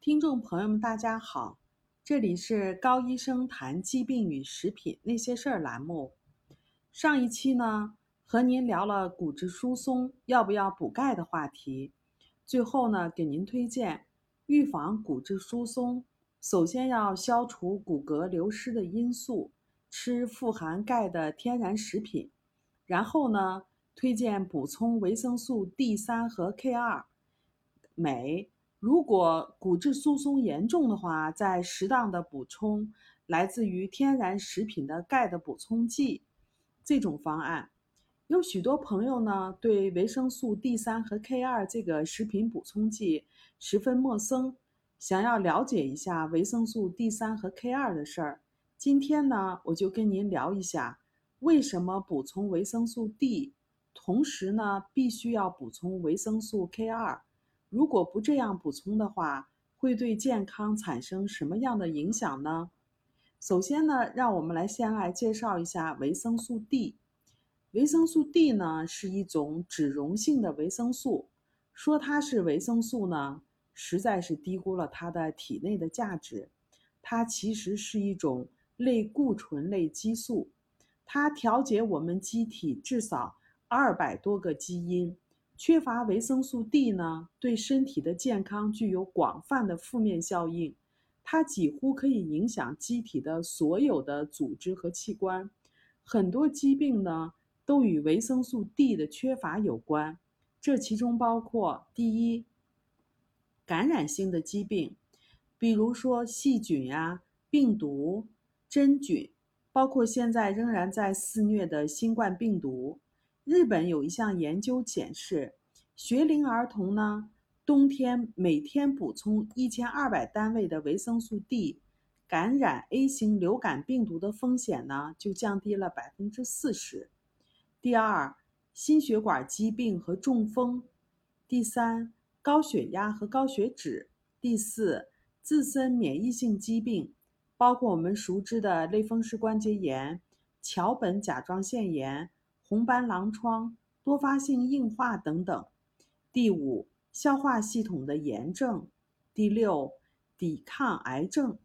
听众朋友们，大家好，这里是高医生谈疾病与食品那些事儿栏目。上一期呢，和您聊了骨质疏松要不要补钙的话题。最后呢，给您推荐预防骨质疏松，首先要消除骨骼流失的因素，吃富含钙的天然食品。然后呢，推荐补充维生素 D 三和 K 二、镁。如果骨质疏松严重的话，再适当的补充来自于天然食品的钙的补充剂。这种方案，有许多朋友呢对维生素 D 三和 K 二这个食品补充剂十分陌生，想要了解一下维生素 D 三和 K 二的事儿。今天呢，我就跟您聊一下为什么补充维生素 D，同时呢必须要补充维生素 K 二。如果不这样补充的话，会对健康产生什么样的影响呢？首先呢，让我们来先来介绍一下维生素 D。维生素 D 呢是一种脂溶性的维生素，说它是维生素呢，实在是低估了它的体内的价值。它其实是一种类固醇类激素，它调节我们机体至少二百多个基因。缺乏维生素 D 呢，对身体的健康具有广泛的负面效应，它几乎可以影响机体的所有的组织和器官。很多疾病呢，都与维生素 D 的缺乏有关。这其中包括：第一，感染性的疾病，比如说细菌呀、病毒、真菌，包括现在仍然在肆虐的新冠病毒。日本有一项研究显示，学龄儿童呢，冬天每天补充一千二百单位的维生素 D，感染 A 型流感病毒的风险呢就降低了百分之四十。第二，心血管疾病和中风；第三，高血压和高血脂；第四，自身免疫性疾病，包括我们熟知的类风湿关节炎、桥本甲状腺炎。红斑狼疮、多发性硬化等等。第五，消化系统的炎症。第六，抵抗癌症。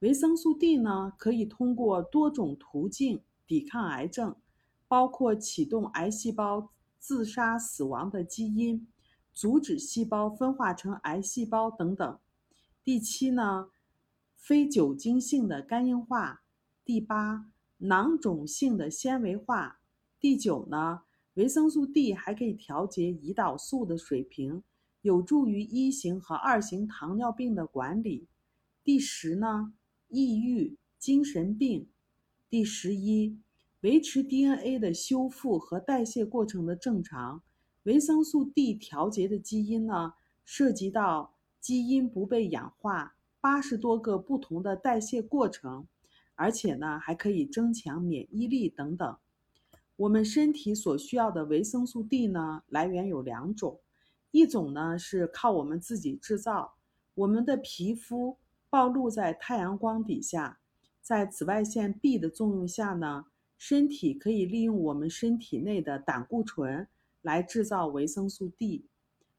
维生素 D 呢，可以通过多种途径抵抗癌症，包括启动癌细胞自杀死亡的基因，阻止细胞分化成癌细胞等等。第七呢，非酒精性的肝硬化。第八，囊肿性的纤维化。第九呢，维生素 D 还可以调节胰岛素的水平，有助于一型和二型糖尿病的管理。第十呢，抑郁、精神病。第十一，维持 DNA 的修复和代谢过程的正常。维生素 D 调节的基因呢，涉及到基因不被氧化、八十多个不同的代谢过程，而且呢，还可以增强免疫力等等。我们身体所需要的维生素 D 呢，来源有两种，一种呢是靠我们自己制造。我们的皮肤暴露在太阳光底下，在紫外线 B 的作用下呢，身体可以利用我们身体内的胆固醇来制造维生素 D。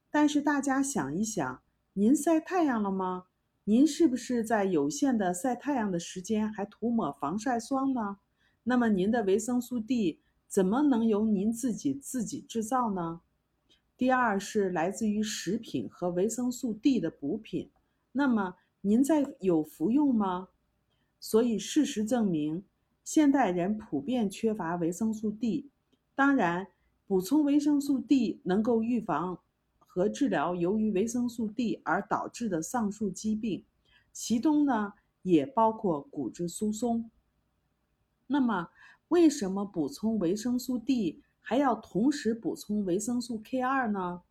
但是大家想一想，您晒太阳了吗？您是不是在有限的晒太阳的时间还涂抹防晒霜呢？那么您的维生素 D。怎么能由您自己自己制造呢？第二是来自于食品和维生素 D 的补品，那么您在有服用吗？所以事实证明，现代人普遍缺乏维生素 D。当然，补充维生素 D 能够预防和治疗由于维生素 D 而导致的上述疾病，其中呢也包括骨质疏松。那么。为什么补充维生素 D 还要同时补充维生素 K2 呢？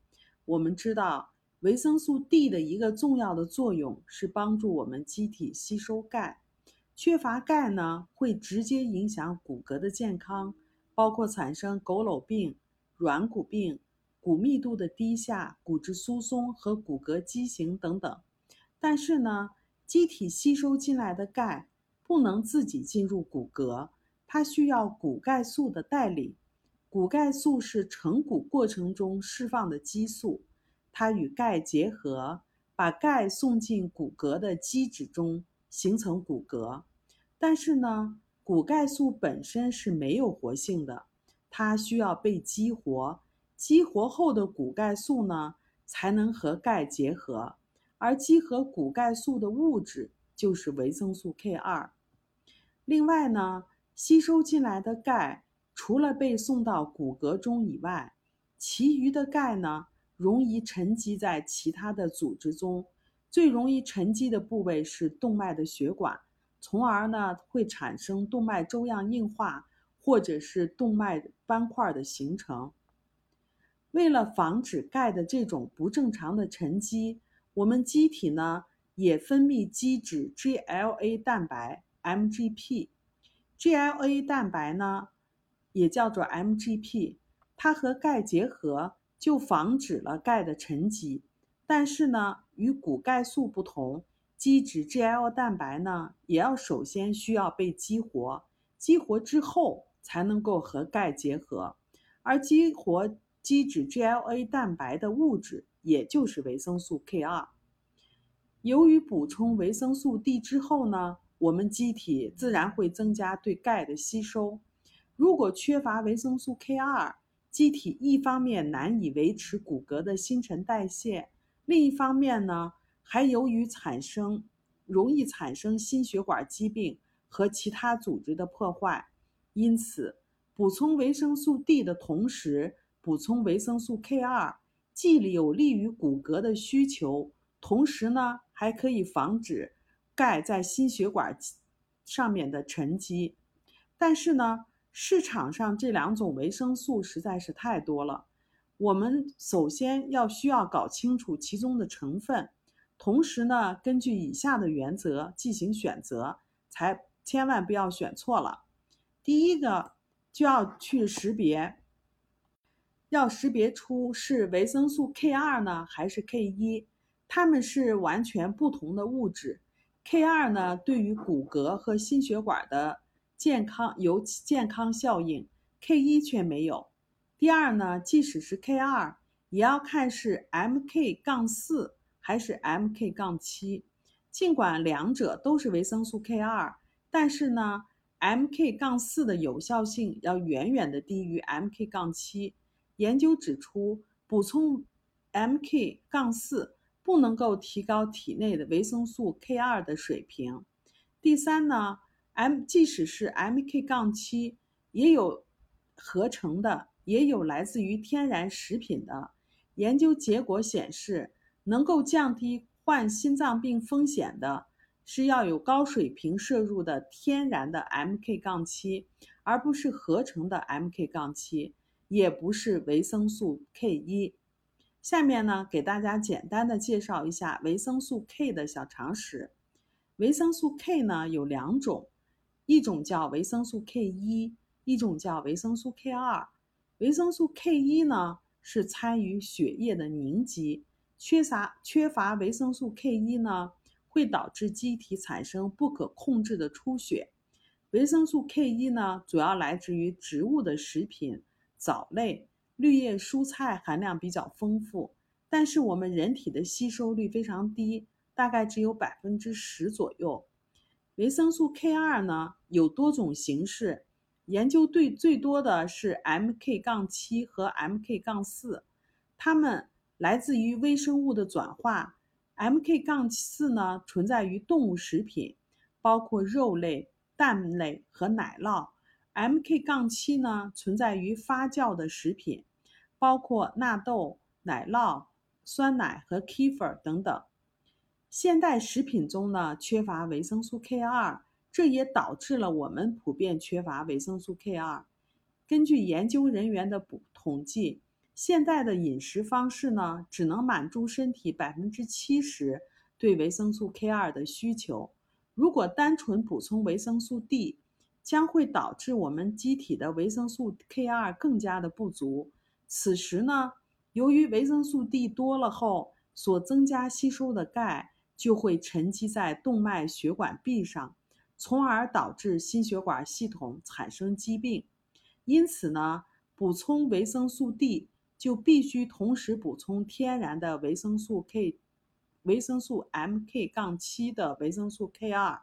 我们知道，维生素 D 的一个重要的作用是帮助我们机体吸收钙。缺乏钙呢，会直接影响骨骼的健康，包括产生佝偻病、软骨病、骨密度的低下、骨质疏松和骨骼畸形等等。但是呢，机体吸收进来的钙不能自己进入骨骼。它需要骨钙素的代理，骨钙素是成骨过程中释放的激素，它与钙结合，把钙送进骨骼的基质中，形成骨骼。但是呢，骨钙素本身是没有活性的，它需要被激活。激活后的骨钙素呢，才能和钙结合，而激合骨钙素的物质就是维生素 K2。另外呢，吸收进来的钙除了被送到骨骼中以外，其余的钙呢，容易沉积在其他的组织中。最容易沉积的部位是动脉的血管。从而呢，会产生动脉粥样硬化，或者是动脉斑块的形成。为了防止钙的这种不正常的沉积，我们机体呢也分泌基质 GLA 蛋白 （MGP）。GLA 蛋白呢也叫做 MGP，它和钙结合就防止了钙的沉积。但是呢，与骨钙素不同。基质 GLA 蛋白呢，也要首先需要被激活，激活之后才能够和钙结合，而激活基质 GLA 蛋白的物质，也就是维生素 K2。由于补充维生素 D 之后呢，我们机体自然会增加对钙的吸收。如果缺乏维生素 K2，机体一方面难以维持骨骼的新陈代谢，另一方面呢？还由于产生容易产生心血管疾病和其他组织的破坏，因此补充维生素 D 的同时补充维生素 K2，既有利于骨骼的需求，同时呢还可以防止钙在心血管上面的沉积。但是呢，市场上这两种维生素实在是太多了，我们首先要需要搞清楚其中的成分。同时呢，根据以下的原则进行选择，才千万不要选错了。第一个就要去识别，要识别出是维生素 K2 呢还是 K1，它们是完全不同的物质。K2 呢对于骨骼和心血管的健康有健康效应，K1 却没有。第二呢，即使是 K2，也要看是 Mk 杠四。还是 Mk 杠七，尽管两者都是维生素 K2，但是呢，Mk 杠四的有效性要远远的低于 Mk 杠七。研究指出，补充 Mk 杠四不能够提高体内的维生素 K2 的水平。第三呢，M 即使是 Mk 杠七，也有合成的，也有来自于天然食品的。研究结果显示。能够降低患心脏病风险的，是要有高水平摄入的天然的 Mk 杠七，而不是合成的 Mk 杠七，也不是维生素 K 一。下面呢，给大家简单的介绍一下维生素 K 的小常识。维生素 K 呢有两种，一种叫维生素 K 一，一种叫维生素 K 二。维生素 K 一呢是参与血液的凝集。缺乏缺乏维生素 K 一呢，会导致机体产生不可控制的出血。维生素 K 一呢，主要来自于植物的食品、藻类、绿叶蔬菜，含量比较丰富。但是我们人体的吸收率非常低，大概只有百分之十左右。维生素 K 二呢，有多种形式，研究对最多的是 Mk 杠七和 Mk 杠四，它们。来自于微生物的转化，Mk 杠四呢存在于动物食品，包括肉类、蛋类和奶酪。Mk 杠七呢存在于发酵的食品，包括纳豆、奶酪、酸奶和 kefir 等等。现代食品中呢缺乏维生素 K 二，这也导致了我们普遍缺乏维生素 K 二。根据研究人员的补统计。现代的饮食方式呢，只能满足身体百分之七十对维生素 K 二的需求。如果单纯补充维生素 D，将会导致我们机体的维生素 K 二更加的不足。此时呢，由于维生素 D 多了后，所增加吸收的钙就会沉积在动脉血管壁上，从而导致心血管系统产生疾病。因此呢，补充维生素 D。就必须同时补充天然的维生素 K 维生素 Mk 杠七的维生素 K 二，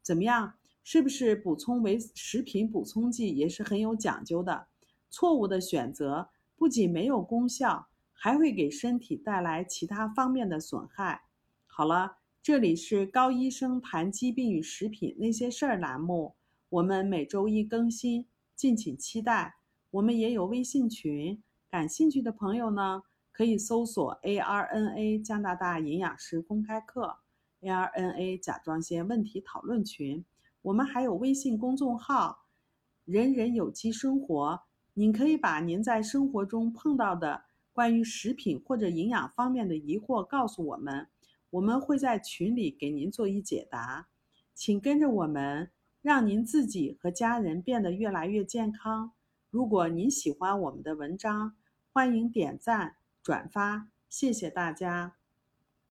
怎么样？是不是补充维食品补充剂也是很有讲究的？错误的选择不仅没有功效，还会给身体带来其他方面的损害。好了，这里是高医生谈疾病与食品那些事儿栏目，我们每周一更新，敬请期待。我们也有微信群，感兴趣的朋友呢，可以搜索 ARNA 加拿大营养师公开课，ARNA 甲状腺问题讨论群。我们还有微信公众号“人人有机生活”，您可以把您在生活中碰到的关于食品或者营养方面的疑惑告诉我们，我们会在群里给您做一解答。请跟着我们，让您自己和家人变得越来越健康。如果您喜欢我们的文章，欢迎点赞转发，谢谢大家。